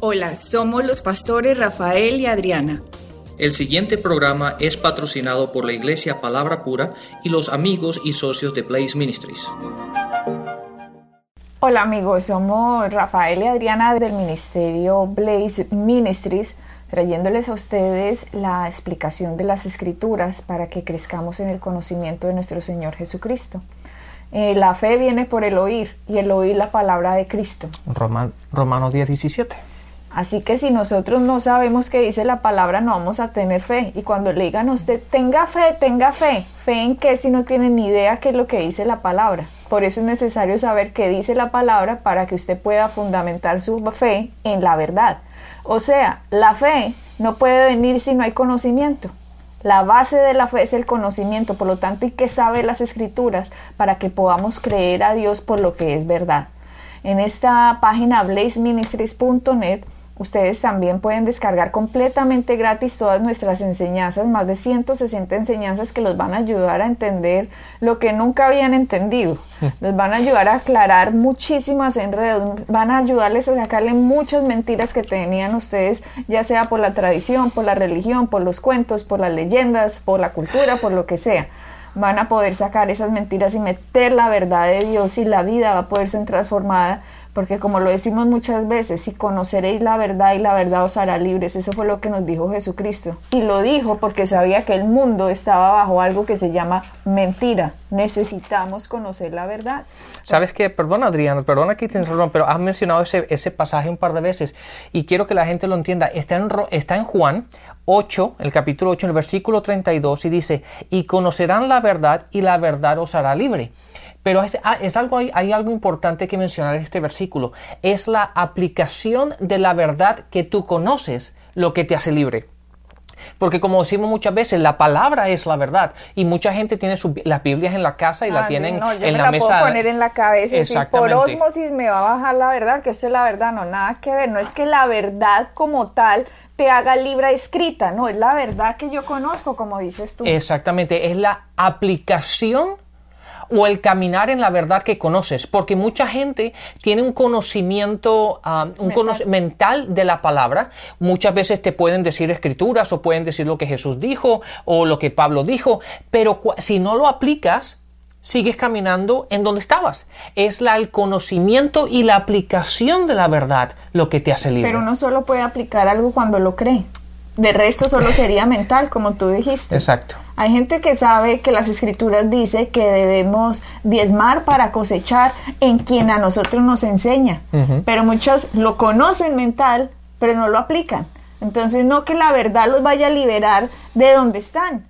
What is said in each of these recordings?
Hola, somos los pastores Rafael y Adriana. El siguiente programa es patrocinado por la Iglesia Palabra Pura y los amigos y socios de Blaze Ministries. Hola amigos, somos Rafael y Adriana del Ministerio Blaze Ministries, trayéndoles a ustedes la explicación de las escrituras para que crezcamos en el conocimiento de nuestro Señor Jesucristo. Eh, la fe viene por el oír y el oír la palabra de Cristo. Romanos 10, 17. Así que si nosotros no sabemos qué dice la palabra, no vamos a tener fe. Y cuando le digan a usted, tenga fe, tenga fe, ¿fe en qué si no tiene ni idea qué es lo que dice la palabra? Por eso es necesario saber qué dice la palabra para que usted pueda fundamentar su fe en la verdad. O sea, la fe no puede venir si no hay conocimiento. La base de la fe es el conocimiento, por lo tanto hay que saber las escrituras para que podamos creer a Dios por lo que es verdad. En esta página blazeministries.net Ustedes también pueden descargar completamente gratis todas nuestras enseñanzas, más de 160 enseñanzas que los van a ayudar a entender lo que nunca habían entendido. Les van a ayudar a aclarar muchísimas enredos, van a ayudarles a sacarle muchas mentiras que tenían ustedes, ya sea por la tradición, por la religión, por los cuentos, por las leyendas, por la cultura, por lo que sea van a poder sacar esas mentiras y meter la verdad de Dios y la vida va a poder ser transformada porque como lo decimos muchas veces, si conoceréis la verdad y la verdad os hará libres, eso fue lo que nos dijo Jesucristo. Y lo dijo porque sabía que el mundo estaba bajo algo que se llama mentira. Necesitamos conocer la verdad. ¿Sabes qué? Perdona Adriana, perdona que te interrumpa, pero has mencionado ese, ese pasaje un par de veces y quiero que la gente lo entienda. Está en, está en Juan 8, el capítulo 8, en el versículo 32 y dice, y conocerán la verdad y la verdad os hará libre. Pero es, ah, algo, hay, algo importante que mencionar en este versículo. Es la aplicación de la verdad que tú conoces lo que te hace libre. Porque como decimos muchas veces, la palabra es la verdad. Y mucha gente tiene las Biblias en la casa y la ah, tienen no, yo en me la, la Puedo poner en la cabeza y por osmosis me va a bajar la verdad, que eso es la verdad, no, nada que ver. No es que la verdad como tal te haga libre escrita, no, es la verdad que yo conozco, como dices tú. Exactamente, es la aplicación o el caminar en la verdad que conoces, porque mucha gente tiene un conocimiento ah, un mental. mental de la palabra. Muchas veces te pueden decir escrituras o pueden decir lo que Jesús dijo o lo que Pablo dijo, pero si no lo aplicas, sigues caminando en donde estabas. Es la, el conocimiento y la aplicación de la verdad lo que te hace libre. Pero uno solo puede aplicar algo cuando lo cree. De resto solo sería mental, como tú dijiste. Exacto. Hay gente que sabe que las escrituras dice que debemos diezmar para cosechar en quien a nosotros nos enseña, pero muchos lo conocen mental, pero no lo aplican. Entonces no que la verdad los vaya a liberar de donde están.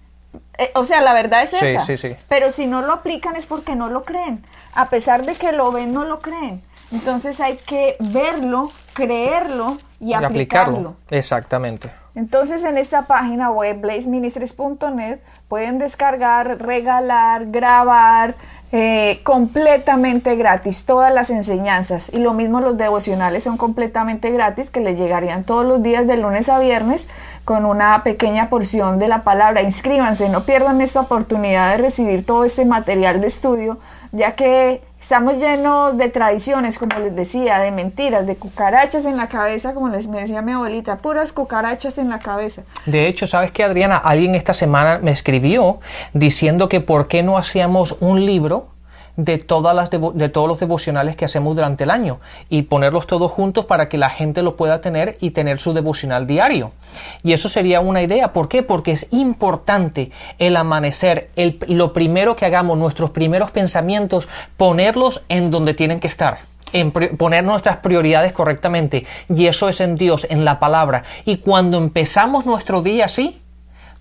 Eh, o sea, la verdad es esa. Sí, sí, pero si no lo aplican es porque no lo creen. A pesar de que lo ven, no lo creen. Entonces hay que verlo, creerlo y, aplicarlo. Exactamente. Entonces en esta página web blazeministries.net pueden descargar, regalar, grabar eh, completamente gratis todas las enseñanzas y lo mismo los devocionales son completamente gratis que les llegarían todos los días de lunes a viernes con una pequeña porción de la palabra. Inscríbanse, no pierdan esta oportunidad de recibir todo ese material de estudio ya que Estamos llenos de tradiciones, como les decía, de mentiras, de cucarachas en la cabeza, como les me decía mi abuelita, puras cucarachas en la cabeza. De hecho, ¿sabes qué, Adriana? Alguien esta semana me escribió diciendo que por qué no hacíamos un libro de, todas las de todos los devocionales que hacemos durante el año y ponerlos todos juntos para que la gente lo pueda tener y tener su devocional diario. Y eso sería una idea. ¿Por qué? Porque es importante el amanecer, el, lo primero que hagamos, nuestros primeros pensamientos, ponerlos en donde tienen que estar. Poner nuestras prioridades correctamente y eso es en Dios, en la palabra y cuando empezamos nuestro día así,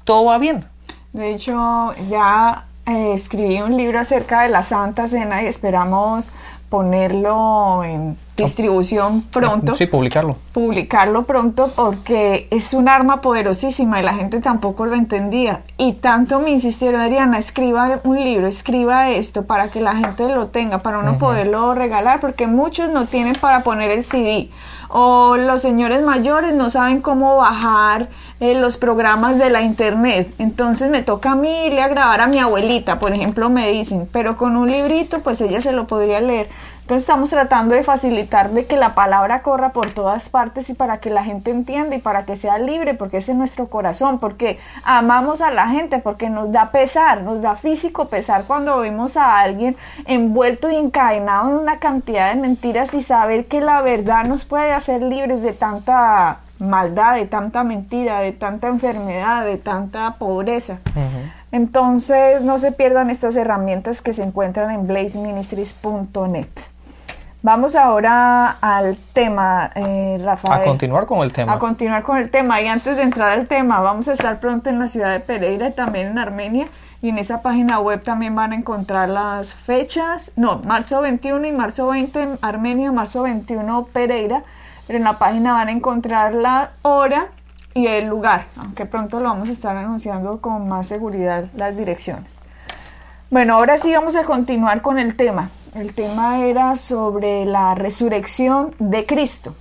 todo va bien. De hecho, ya eh, escribí un libro acerca de la Santa Cena y esperamos ponerlo en distribución pronto. Sí, publicarlo. Publicarlo pronto porque es un arma poderosísima y la gente tampoco lo entendía. Y tanto me insistieron, Adriana, escriba un libro, escriba esto para que la gente lo tenga, para uno poderlo regalar, porque muchos no tienen para poner el CD o los señores mayores no saben cómo bajar eh, los programas de la internet. Entonces me toca a mí irle a grabar a mi abuelita, por ejemplo, me dicen, pero con un librito pues ella se lo podría leer. Entonces estamos tratando de facilitar de que la palabra corra por todas partes y para que la gente entienda y para que sea libre, porque ese es nuestro corazón, porque amamos a la gente, porque nos da pesar, nos da físico pesar cuando vemos a alguien envuelto y encadenado en una cantidad de mentiras y saber que la verdad nos puede hacer libres de tanta maldad, de tanta mentira, de tanta enfermedad, de tanta pobreza. Entonces no se pierdan estas herramientas que se encuentran en blazeministries.net. Vamos ahora al tema, eh, Rafael. A continuar con el tema. A continuar con el tema. Y antes de entrar al tema, vamos a estar pronto en la ciudad de Pereira y también en Armenia. Y en esa página web también van a encontrar las fechas. No, marzo 21 y marzo 20 en Armenia, marzo 21 Pereira. Pero en la página van a encontrar la hora y el lugar, aunque pronto lo vamos a estar anunciando con más seguridad las direcciones. Bueno, ahora sí vamos a continuar con el tema. El tema era sobre la resurrección de Cristo.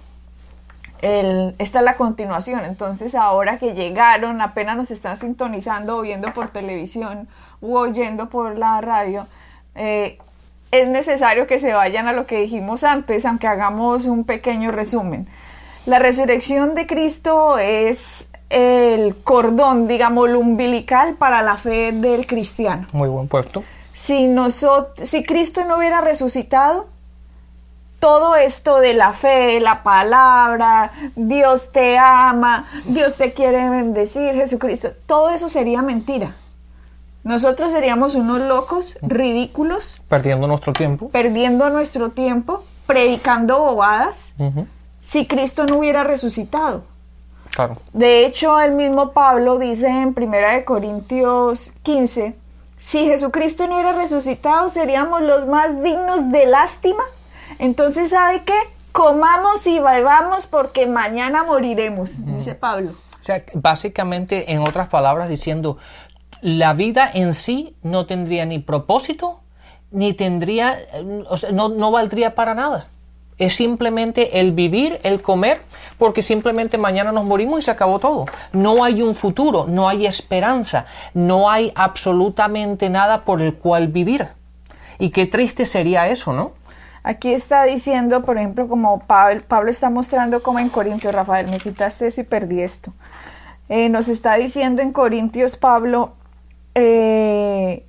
esta es la continuación. Entonces, ahora que llegaron, apenas nos están sintonizando o viendo por televisión u oyendo por la radio, eh, es necesario que se vayan a lo que dijimos antes, aunque hagamos un pequeño resumen. La resurrección de Cristo es el cordón, digamos, umbilical para la fe del cristiano. Muy buen puesto. Si, nosotros, si Cristo no hubiera resucitado, todo esto de la fe, la palabra, Dios te ama, Dios te quiere bendecir, Jesucristo, todo eso sería mentira. Nosotros seríamos unos locos, ridículos. Perdiendo nuestro tiempo. Perdiendo nuestro tiempo, predicando bobadas si Cristo no hubiera resucitado. Claro. De hecho, el mismo Pablo dice en 1 Corintios 15, si Jesucristo no hubiera resucitado, seríamos los más dignos de lástima. Entonces, ¿sabe qué? Comamos y bebamos porque mañana moriremos, dice Pablo. O sea, básicamente, en otras palabras, diciendo, la vida en sí no tendría ni propósito, ni tendría, o sea, no, no valdría para nada es simplemente el vivir, el comer, porque simplemente mañana nos morimos y se acabó todo. No hay un futuro, no hay esperanza, no hay absolutamente nada por el cual vivir. Y qué triste sería eso, ¿no? Aquí está diciendo, por ejemplo, como Pablo, Pablo está mostrando como en Corintios, Rafael, me quitaste eso y perdí esto. Eh, nos está diciendo en Corintios Pablo eh,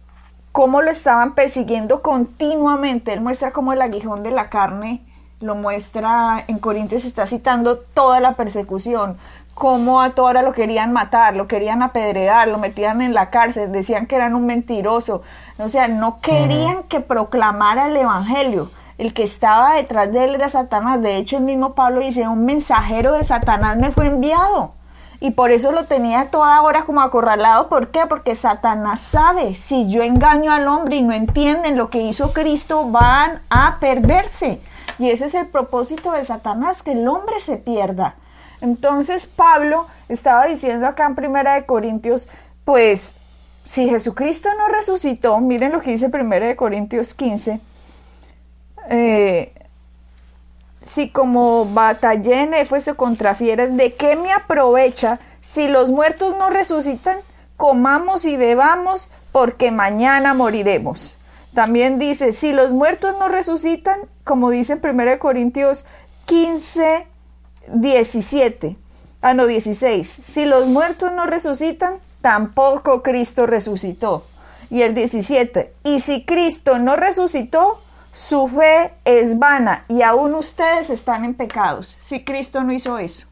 cómo lo estaban persiguiendo continuamente. Él muestra como el aguijón de la carne lo muestra en Corintios, está citando toda la persecución, cómo a toda hora lo querían matar, lo querían apedrear, lo metían en la cárcel, decían que eran un mentiroso, o sea, no querían que proclamara el Evangelio. El que estaba detrás de él era Satanás. De hecho, el mismo Pablo dice, un mensajero de Satanás me fue enviado. Y por eso lo tenía toda hora como acorralado. ¿Por qué? Porque Satanás sabe, si yo engaño al hombre y no entienden lo que hizo Cristo, van a perderse. Y ese es el propósito de Satanás, que el hombre se pierda. Entonces Pablo estaba diciendo acá en Primera de Corintios, pues si Jesucristo no resucitó, miren lo que dice Primera de Corintios 15, eh, si como batallé en Éfeso contra fieras, ¿de qué me aprovecha si los muertos no resucitan? Comamos y bebamos porque mañana moriremos. También dice, si los muertos no resucitan, como dice en 1 Corintios 15, 17, ah no, 16, si los muertos no resucitan, tampoco Cristo resucitó. Y el 17, y si Cristo no resucitó, su fe es vana y aún ustedes están en pecados, si Cristo no hizo eso.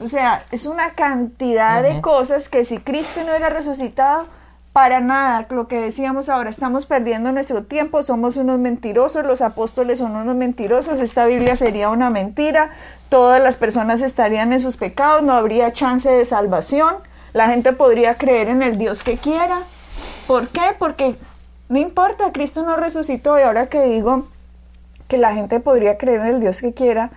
O sea, es una cantidad de cosas que si Cristo no hubiera resucitado, para nada, lo que decíamos ahora, estamos perdiendo nuestro tiempo, somos unos mentirosos, los apóstoles son unos mentirosos, esta Biblia sería una mentira, todas las personas estarían en sus pecados, no habría chance de salvación, la gente podría creer en el Dios que quiera. ¿Por qué? Porque no importa, Cristo no resucitó y ahora que digo que la gente podría creer en el Dios que quiera,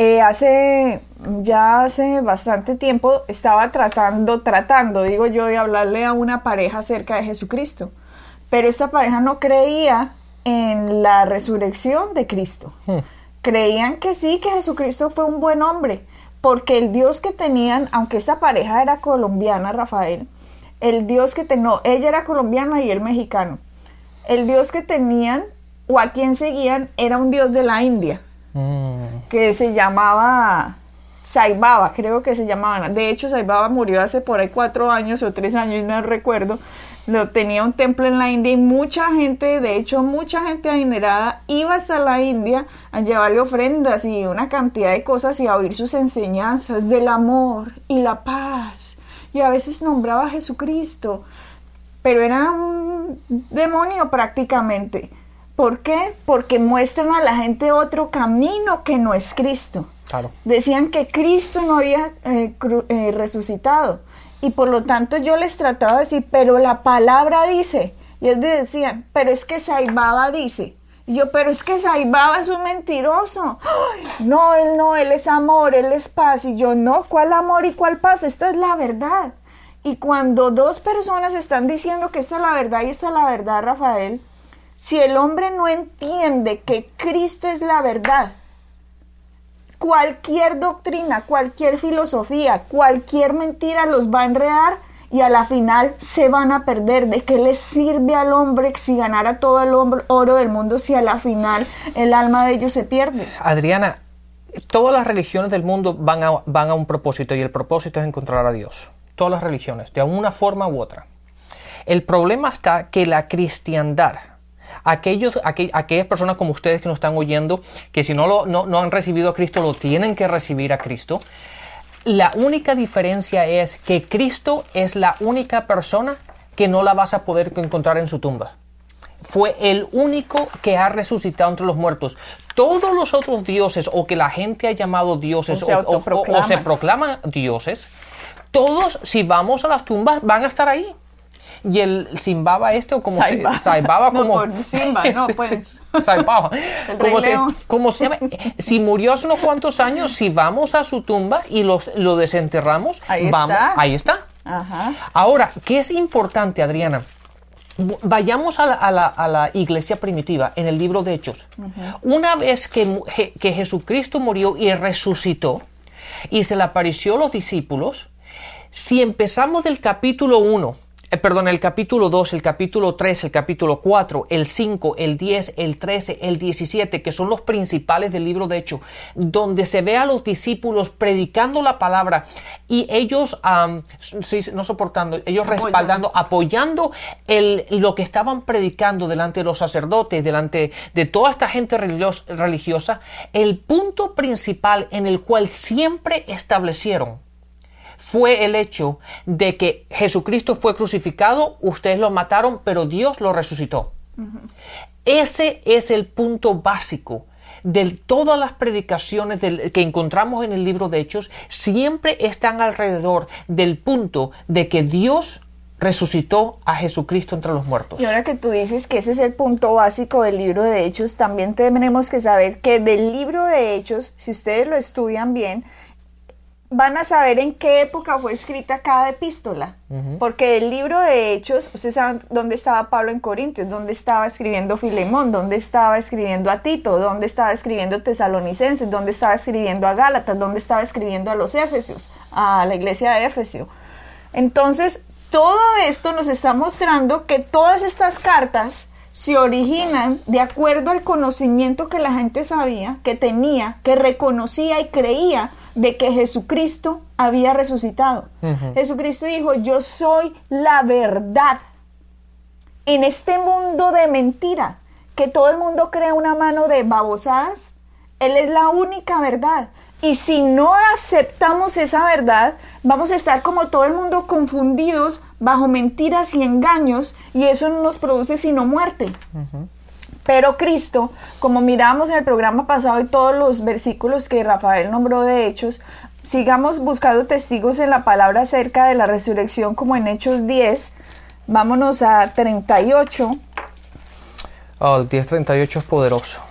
eh, hace ya hace bastante tiempo estaba tratando, tratando, digo yo, de hablarle a una pareja acerca de Jesucristo. Pero esta pareja no creía en la resurrección de Cristo. Hmm. Creían que sí, que Jesucristo fue un buen hombre, porque el Dios que tenían, aunque esta pareja era colombiana, Rafael, el Dios que tenían, ella era colombiana y él mexicano, el Dios que tenían o a quien seguían era un dios de la India Mm. Que se llamaba Saibaba, creo que se llamaba. De hecho, Saibaba murió hace por ahí cuatro años o tres años, no recuerdo. Lo tenía un templo en la India y mucha gente, de hecho, mucha gente adinerada iba hasta la India a llevarle ofrendas y una cantidad de cosas y a oír sus enseñanzas del amor y la paz. Y a veces nombraba a Jesucristo, pero era un demonio prácticamente. ¿Por qué? Porque muestran a la gente otro camino que no es Cristo. Claro. Decían que Cristo no había eh, eh, resucitado. Y por lo tanto yo les trataba de decir, pero la palabra dice. Y ellos decían, pero es que Saibaba dice. Y yo, pero es que Saibaba es un mentiroso. "Ay, no, él no, él es amor, él es paz. Y yo, no, ¿cuál amor y cuál paz? Esta es la verdad. Y cuando dos personas están diciendo que esta es la verdad y esta es la verdad, Rafael, si el hombre no entiende que Cristo es la verdad, cualquier doctrina, cualquier filosofía, cualquier mentira los va a enredar y a la final se van a perder. ¿De qué les sirve al hombre si ganara todo el oro del mundo si a la final el alma de ellos se pierde? Adriana, todas las religiones del mundo van a, van a un propósito y el propósito es encontrar a Dios. Todas las religiones, de una forma u otra. El problema está que la cristiandad, aquellos, aqu- aquellas personas como ustedes que nos están oyendo, que si no, lo, no, no han recibido a Cristo, lo tienen que recibir a Cristo. La única diferencia es que Cristo es la única persona que no la vas a poder encontrar en su tumba fue el único que ha resucitado entre los muertos. Todos los otros dioses o que la gente ha llamado dioses O se o, se proclaman dioses, todos si vamos a las tumbas van a estar ahí. Y el Simbaba este o como Saibaba. se Saibaba como Simba, no, pues. Saibaba. El como, se, como se llama. Si murió hace unos cuantos años, si vamos a su tumba y los, lo desenterramos, Ahí vamos, está. ahí está. Ajá. Ahora, ¿qué es importante, Adriana? Vayamos a la, a la- a la iglesia primitiva en el libro de Hechos. Una vez que, que Jesucristo murió y resucitó y se le apareció a los discípulos, si empezamos del capítulo 1, eh, perdón, el capítulo 2, el capítulo 3, el capítulo 4, el 5, el 10, el 13, el 17, que son los principales del libro de Hechos, donde se ve a los discípulos predicando la palabra y ellos, sí, no soportando, ellos Apoyando. respaldando, apoyando el, lo que estaban predicando delante de los sacerdotes, delante de toda esta gente religios- religiosa, el punto principal en el cual siempre establecieron fue el hecho de que Jesucristo fue crucificado, ustedes lo mataron, pero Dios lo resucitó. Ese es el punto básico de todas las predicaciones del- que encontramos en el libro de Hechos, siempre están alrededor del punto de que Dios resucitó a Jesucristo entre los muertos. Y ahora que tú dices que ese es el punto básico del libro de Hechos, también tenemos que saber que del libro de Hechos, si ustedes lo estudian bien, van a saber en qué época fue escrita cada epístola. Porque el libro de Hechos, ustedes saben dónde estaba Pablo en Corintios, dónde estaba escribiendo Filemón, dónde estaba escribiendo a Tito, dónde estaba escribiendo Tesalonicenses, dónde estaba escribiendo a Gálatas, dónde estaba escribiendo a los Éfesios, a la iglesia de Éfesio. Entonces, todo esto nos está mostrando que todas estas cartas se originan de acuerdo al conocimiento que la gente sabía, que tenía, que reconocía y creía de que Jesucristo había resucitado. Jesucristo dijo, yo soy la verdad. En este mundo de mentira, que todo el mundo cree una mano de babosadas, Él es la única verdad. Y si no aceptamos esa verdad, vamos a estar como todo el mundo confundidos bajo mentiras y engaños y eso no nos produce sino muerte. Pero Cristo, como miramos en el programa pasado y todos los versículos que Rafael nombró de Hechos, sigamos buscando testigos en la palabra acerca de la resurrección como en Hechos 10. Vámonos a 38. Oh, el 1038 es poderoso.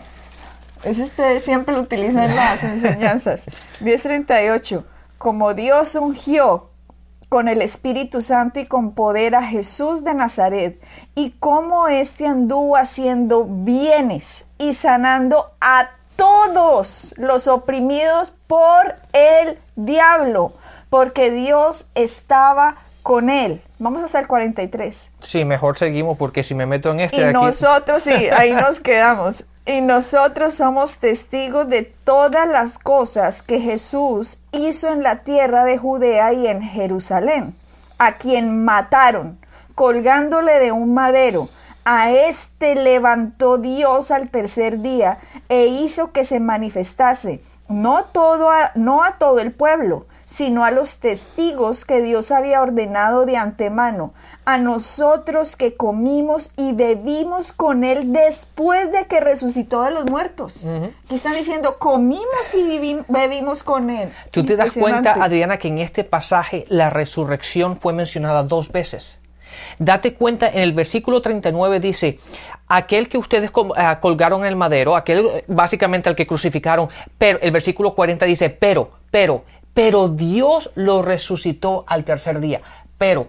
Eso ustedes siempre lo utilizan en las enseñanzas. 1038. Como Dios ungió con el Espíritu Santo y con poder a Jesús de Nazaret, y como éste anduvo haciendo bienes y sanando a todos los oprimidos por el diablo, porque Dios estaba con él. Vamos hasta el 43. Sí, mejor seguimos porque si me meto en este Y de aquí- nosotros, sí, ahí nos quedamos. Y nosotros somos testigos de todas las cosas que Jesús hizo en la tierra de Judea y en Jerusalén, a quien mataron, colgándole de un madero. A este levantó Dios al tercer día e hizo que se manifestase, no, todo a- no a todo el pueblo, sino a los testigos que Dios había ordenado de antemano, a nosotros que comimos y bebimos con Él después de que resucitó de los muertos. Aquí están diciendo, comimos y bebimos con Él. Tú te das cuenta. Adriana, que en este pasaje la resurrección fue mencionada dos veces. Date cuenta, en el versículo 39 dice, aquel que ustedes ah, colgaron en el madero, aquel básicamente al que crucificaron, pero el versículo 40 dice, pero, pero, pero Dios lo resucitó al tercer día. Pero,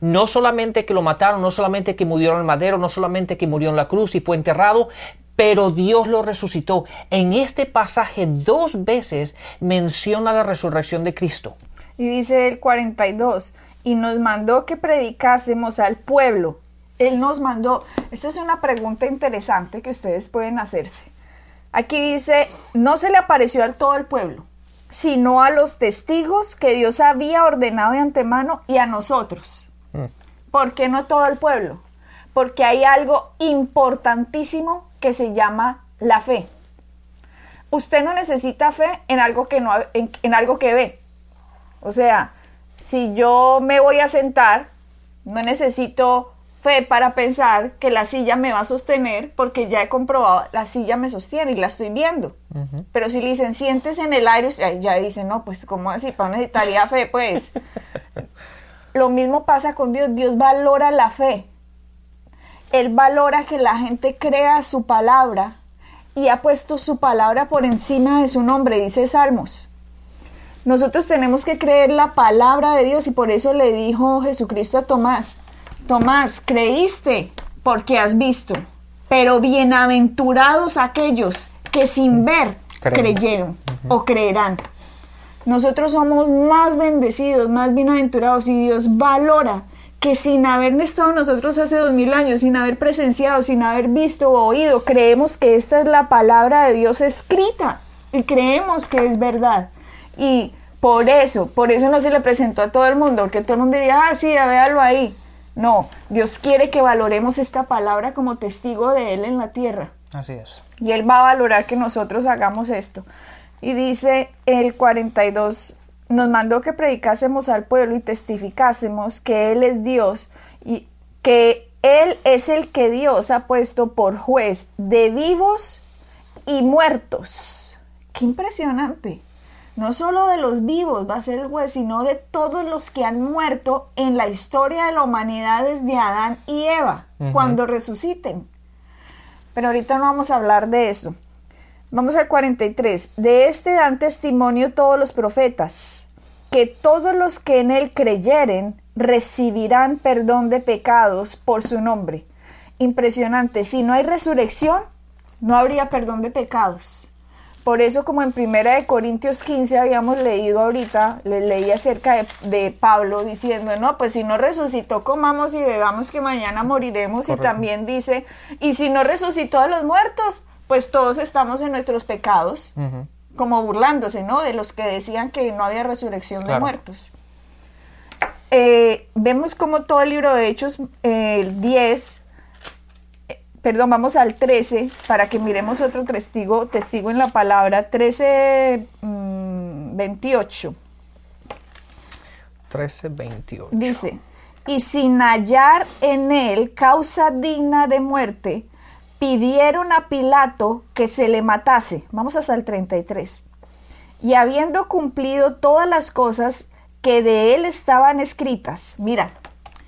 no solamente que lo mataron, no solamente que murió en el madero, no solamente que murió en la cruz y fue enterrado, pero Dios lo resucitó. En este pasaje dos veces menciona la resurrección de Cristo. Y dice el 42, y nos mandó que predicásemos al pueblo. Él nos mandó. Esta es una pregunta interesante que ustedes pueden hacerse. Aquí dice, no se le apareció a todo el pueblo, sino a los testigos que Dios había ordenado de antemano y a nosotros. ¿Por qué no todo el pueblo? Porque hay algo importantísimo que se llama la fe. Usted no necesita fe en algo que no en, en algo que ve. O sea, si yo me voy a sentar, no necesito fe para pensar que la silla me va a sostener porque ya he comprobado, la silla me sostiene y la estoy viendo. Pero si le dicen, siéntese en el aire, ya dicen, no, pues ¿cómo así? ¿Para necesitaría fe? Pues lo mismo pasa con Dios, Dios valora la fe. Él valora que la gente crea su palabra y ha puesto su palabra por encima de su nombre, dice Salmos. Nosotros tenemos que creer la palabra de Dios y por eso le dijo Jesucristo a Tomás, Tomás, creíste porque has visto, pero bienaventurados aquellos que sin ver Creen. creyeron o creerán. Nosotros somos más bendecidos, más bienaventurados y Dios valora que sin haber estado nosotros hace dos mil años, sin haber presenciado, sin haber visto o oído, creemos que esta es la palabra de Dios escrita y creemos que es verdad. Y por eso, por eso no se le presentó a todo el mundo, porque todo el mundo diría, ah, sí, véalo ahí. No, Dios quiere que valoremos esta palabra como testigo de Él en la tierra. Así es. Y Él va a valorar que nosotros hagamos esto. Y dice el 42, nos mandó que predicásemos al pueblo y testificásemos que Él es Dios y que Él es el que Dios ha puesto por juez de vivos y muertos. Qué impresionante. No solo de los vivos va a ser el juez, sino de todos los que han muerto en la historia de la humanidad desde Adán y Eva, cuando resuciten. Pero ahorita no vamos a hablar de eso. Vamos al 43. De este dan testimonio todos los profetas, que todos los que en él creyeren recibirán perdón de pecados por su nombre. Impresionante. Si no hay resurrección, no habría perdón de pecados. Por eso, como en Primera de Corintios 15 habíamos leído ahorita, les leí acerca de, de Pablo diciendo, no, pues si no resucitó, comamos y bebamos que mañana moriremos. Y también dice, y si no resucitó a los muertos, pues todos estamos en nuestros pecados, como burlándose, ¿no? De los que decían que no había resurrección de muertos. Eh, vemos como todo el libro de Hechos, eh, el 10, perdón, vamos al 13 para que miremos otro testigo, testigo en la palabra, 13, mm, 28. 13, 28. Dice, y sin hallar en él causa digna de muerte, pidieron a Pilato que se le matase. Vamos hasta el 33. Y habiendo cumplido todas las cosas que de él estaban escritas, mira,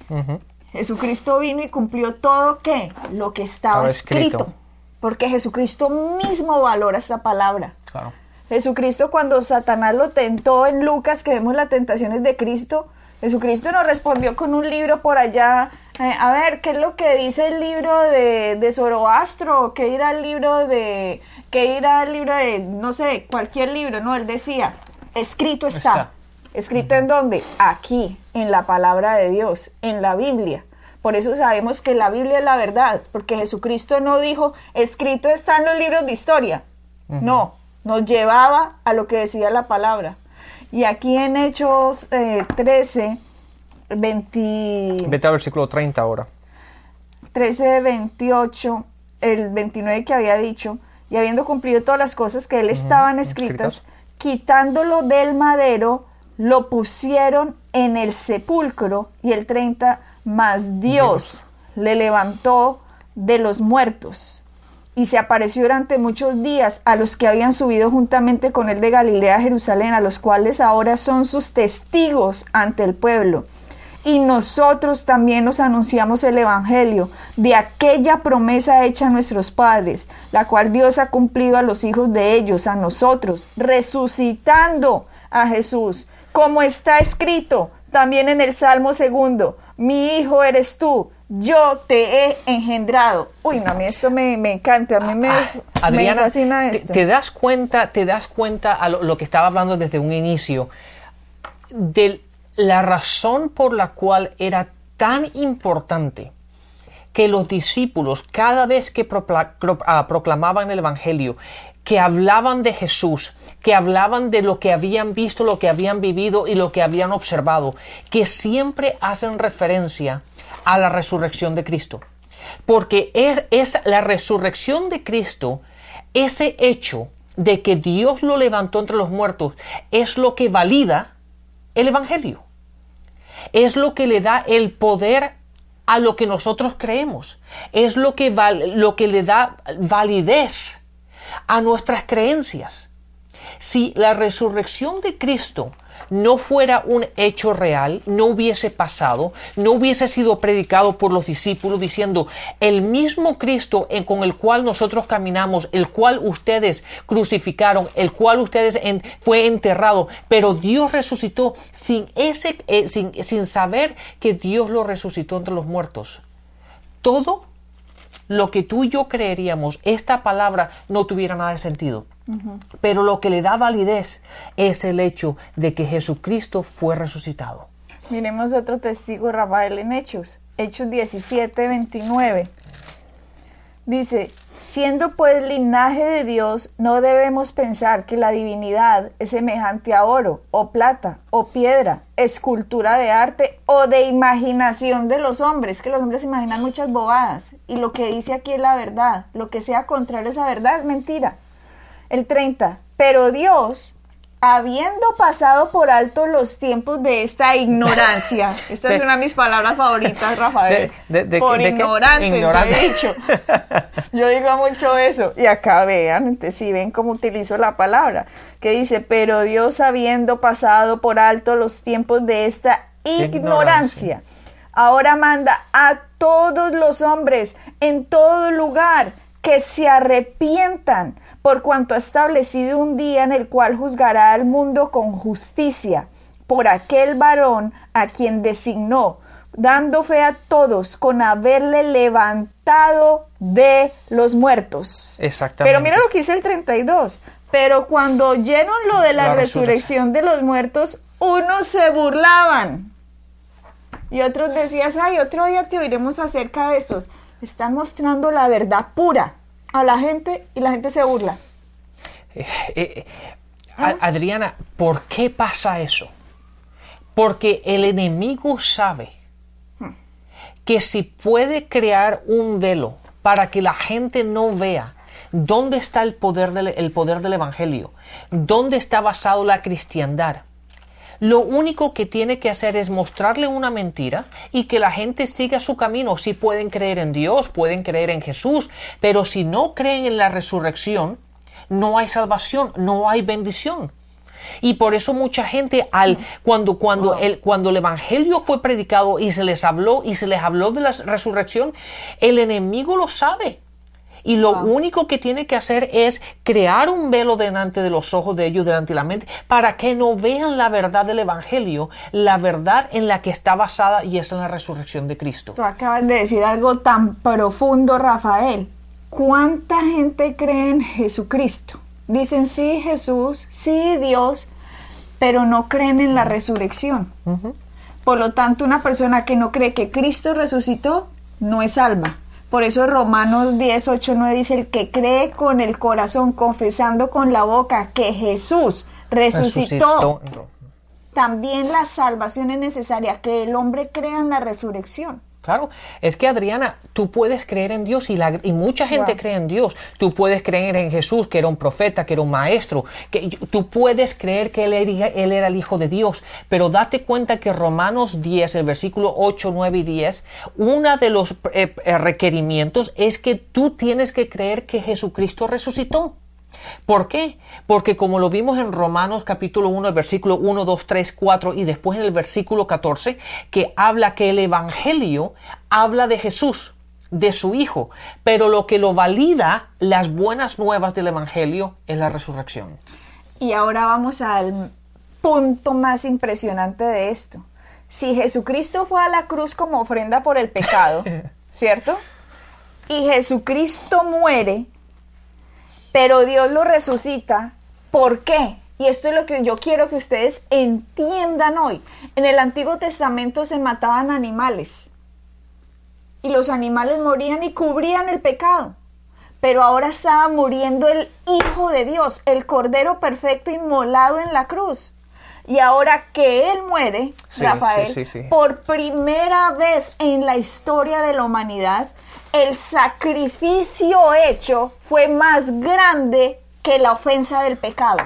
Ujú. Jesucristo vino y cumplió todo que lo que estaba Estaba escrito. escrito. Porque Jesucristo mismo valora esta palabra. Claro. Jesucristo cuando Satanás lo tentó en Lucas, que vemos las tentaciones de Cristo, Jesucristo nos respondió con un libro por allá. eh, a ver, ¿qué es lo que dice el libro de, de Zoroastro? ¿Qué irá el libro de... ¿Qué irá el libro de, no sé, cualquier libro? No, él decía, escrito está. Está. ¿Escrito en dónde? Aquí, en la palabra de Dios, en la Biblia. Por eso sabemos que la Biblia es la verdad, porque Jesucristo no dijo, escrito está en los libros de historia. No, nos llevaba a lo que decía la palabra. Y aquí en Hechos 13, 20... Vete al versículo 30 ahora. 13, 28, el 29 que había dicho, y habiendo cumplido todas las cosas que él estaban escritas, quitándolo del madero, lo pusieron en el sepulcro, y el 30, más Dios le levantó de los muertos. Y se apareció durante muchos días a los que habían subido juntamente con él de Galilea a Jerusalén, a los cuales ahora son sus testigos ante el pueblo. Y nosotros también nos anunciamos el Evangelio de aquella promesa hecha a nuestros padres, la cual Dios ha cumplido a los hijos de ellos, a nosotros, resucitando a Jesús, como está escrito también en el Salmo segundo, mi hijo eres tú, yo te he engendrado. Uy, no, a mí esto me, encanta, a mí me, ah, Adriana, fascina esto. Te, das cuenta, te das cuenta a lo, que estaba hablando desde un inicio, de la razón por la cual era tan importante que los discípulos, cada vez que ah, proclamaban el Evangelio, que hablaban de Jesús, que hablaban de lo que habían visto, lo que habían vivido y lo que habían observado, que siempre hacen referencia a la resurrección de Cristo. Porque es, es la resurrección de Cristo, ese hecho de que Dios lo levantó entre los muertos, es lo que valida el Evangelio. Es lo que le da el poder a lo que nosotros creemos. Es lo que, lo que le da validez a nuestras creencias. Si la resurrección de Cristo no fuera un hecho real, no hubiese pasado, no hubiese sido predicado por los discípulos diciendo, el mismo Cristo en, con el cual nosotros caminamos, el cual ustedes crucificaron, el cual ustedes fue enterrado, pero Dios resucitó sin, ese, eh, sin, sin saber que Dios lo resucitó entre los muertos. Todo lo que tú y yo creeríamos, esta palabra no tuviera nada de sentido. Pero lo que le da validez es el hecho de que Jesucristo fue resucitado. Miremos otro testigo, Rafael, en Hechos. Hechos 17, 29. Dice, siendo pues linaje de Dios, no debemos pensar que la divinidad es semejante a oro, o plata, o piedra, escultura de arte o de imaginación de los hombres, que los hombres imaginan muchas bobadas. Y lo que dice aquí es la verdad. Lo que sea contrario a esa verdad es mentira. El 30. Pero Dios, habiendo pasado por alto los tiempos de esta ignorancia, esta es una de mis palabras favoritas, Rafael, por ignorante. Yo digo mucho eso. Y acá vean, entonces si ven cómo utilizo la palabra, que dice, pero Dios habiendo pasado por alto los tiempos de esta ignorancia, ahora manda a todos los hombres en todo lugar que se arrepientan por cuanto ha establecido un día en el cual juzgará al mundo con justicia por aquel varón a quien designó, dando fe a todos con haberle levantado de los muertos. Exactamente. Pero mira lo que dice el 32. Pero cuando oyeron lo de la, resurrección de los muertos, unos se burlaban. Y otros decían, ay, otro día te oiremos acerca de estos. Están mostrando la verdad pura a la gente y la gente se burla. Eh, eh, ¿Ah? Adriana, ¿por qué pasa eso? Porque el enemigo sabe hmm. que si puede crear un velo para que la gente no vea dónde está el poder del, el poder del Evangelio, dónde está basado la cristiandad, lo único que tiene que hacer es mostrarle una mentira y que la gente siga su camino. Si pueden creer en Dios, pueden creer en Jesús, pero si no creen en la resurrección, no hay salvación, no hay bendición. Y por eso mucha gente al cuando cuando el cuando el evangelio fue predicado y se les habló y se les habló de la resurrección, el enemigo lo sabe. Y lo único que tiene que hacer es crear un velo delante de los ojos de ellos, delante de la mente, para que no vean la verdad del Evangelio, la verdad en la que está basada y es en la resurrección de Cristo. Tú acabas de decir algo tan profundo, Rafael. ¿Cuánta gente cree en Jesucristo? Dicen sí, Jesús, sí, Dios, pero no creen en la resurrección. Por lo tanto, una persona que no cree que Cristo resucitó no es salva. Por eso Romanos 10, 8, 9 dice, el que cree con el corazón, confesando con la boca que Jesús resucitó, Resucitó. también la salvación es necesaria, que el hombre crea en la resurrección. Claro, es que Adriana, tú puedes creer en Dios y, la- y mucha gente Wow. cree en Dios. Tú puedes creer en Jesús, que era un profeta, que era un maestro. Que, tú puedes creer que él era, él era el Hijo de Dios. Pero date cuenta que Romanos 10, el versículo 8, 9 y 10, uno de los eh, eh, requerimientos es que tú tienes que creer que Jesucristo resucitó. ¿Por qué? Porque como lo vimos en Romanos capítulo 1, el versículo 1, 2, 3, 4 y después en el versículo 14, que habla que el Evangelio habla de Jesús, de su Hijo, pero lo que lo valida las buenas nuevas del Evangelio es la resurrección. Y ahora vamos al punto más impresionante de esto. Si Jesucristo fue a la cruz como ofrenda por el pecado, ¿cierto? Y Jesucristo muere, pero Dios lo resucita, ¿por qué? Y esto es lo que yo quiero que ustedes entiendan hoy. En el Antiguo Testamento se mataban animales y los animales morían y cubrían el pecado. Pero ahora estaba muriendo el Hijo de Dios, el Cordero Perfecto inmolado en la cruz. Y ahora que Él muere, Sí, Rafael, sí, sí, sí. por primera vez en la historia de la humanidad, el sacrificio hecho fue más grande que la ofensa del pecado.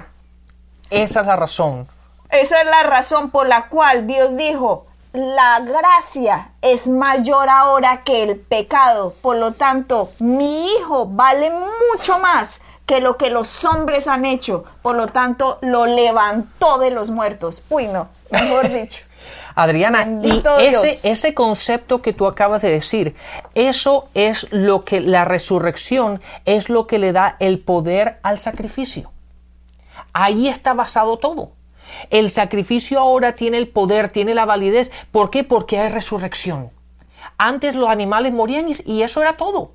Esa es la razón. Esa es la razón por la cual Dios dijo, la gracia es mayor ahora que el pecado. Por lo tanto, mi hijo vale mucho más que lo que los hombres han hecho. Por lo tanto, lo levantó de los muertos. Uy, no, mejor dicho. Adriana, Bendito y Dios. ese, ese concepto que tú acabas de decir, eso es lo que la resurrección es lo que le da el poder al sacrificio. Ahí está basado todo. El sacrificio ahora tiene el poder, tiene la validez. ¿Por qué? Porque hay resurrección. Antes los animales morían y, y eso era todo.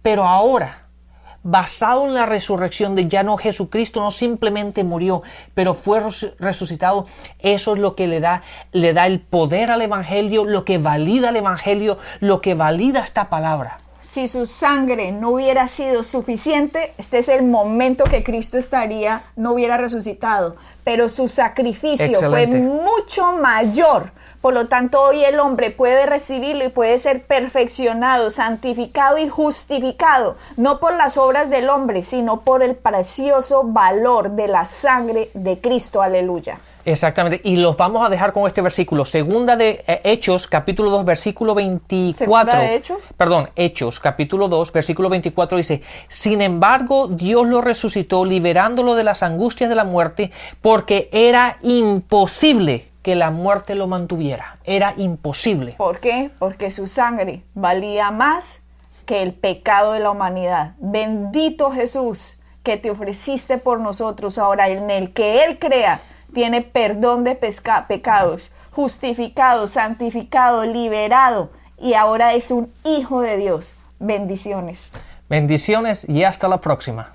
Pero ahora, basado en la resurrección de ya no Jesucristo, no simplemente murió, pero fue res- resucitado, eso es lo que le da, le da el poder al Evangelio, lo que valida el Evangelio, lo que valida esta palabra. Si su sangre no hubiera sido suficiente, este es el momento que Cristo estaría, no hubiera resucitado. Pero su sacrificio fue mucho mayor. Por lo tanto, hoy el hombre puede recibirlo y puede ser perfeccionado, santificado y justificado, no por las obras del hombre, sino por el precioso valor de la sangre de Cristo. Aleluya. Exactamente, y los vamos a dejar con este versículo. Segunda de eh, Hechos, capítulo 2, versículo 24. ¿Segunda de Hechos? Perdón, Hechos, capítulo 2, versículo 24 dice, Sin embargo, Dios lo resucitó, liberándolo de las angustias de la muerte, porque era imposible que la muerte lo mantuviera. Era imposible. ¿Por qué? Porque su sangre valía más que el pecado de la humanidad. Bendito Jesús que te ofreciste por nosotros ahora, en el que Él crea, tiene perdón de pesca- pecados, justificado, santificado, liberado y ahora es un hijo de Dios. Bendiciones. Bendiciones y hasta la próxima.